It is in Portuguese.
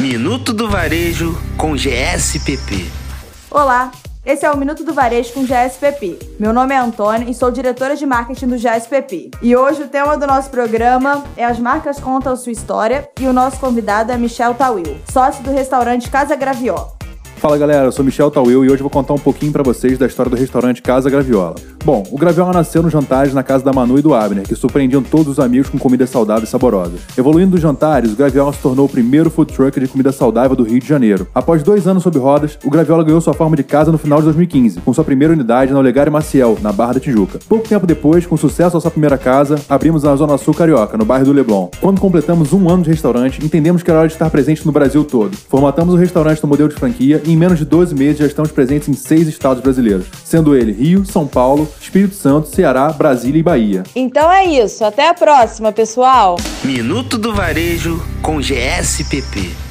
Minuto do Varejo com GSPP. Olá, esse é o Minuto do Varejo com GSPP. Meu nome é Antônia e sou diretora de marketing do GSPP. E hoje o tema do nosso programa é As Marcas Contam Sua História e o nosso convidado é Michel Tawil, sócio do restaurante Casa Gravió. Fala galera, eu sou Michel Tawil e hoje vou contar um pouquinho para vocês da história do restaurante Casa Graviola. Bom, o Graviola nasceu nos jantares na casa da Manu e do Abner, que surpreendiam todos os amigos com comida saudável e saborosa. Evoluindo dos jantares, o Graviola se tornou o primeiro food truck de comida saudável do Rio de Janeiro. Após dois anos sob rodas, o Graviola ganhou sua forma de casa no final de 2015, com sua primeira unidade na Olegário Maciel, na Barra da Tijuca. Pouco tempo depois, com sucesso à sua primeira casa, abrimos na Zona Sul Carioca, no bairro do Leblon. Quando completamos um ano de restaurante, entendemos que era hora de estar presente no Brasil todo. Formatamos o restaurante no modelo de franquia em menos de 12 meses já estamos presentes em seis estados brasileiros, sendo ele Rio, São Paulo, Espírito Santo, Ceará, Brasília e Bahia. Então é isso, até a próxima, pessoal! Minuto do Varejo com GSPP.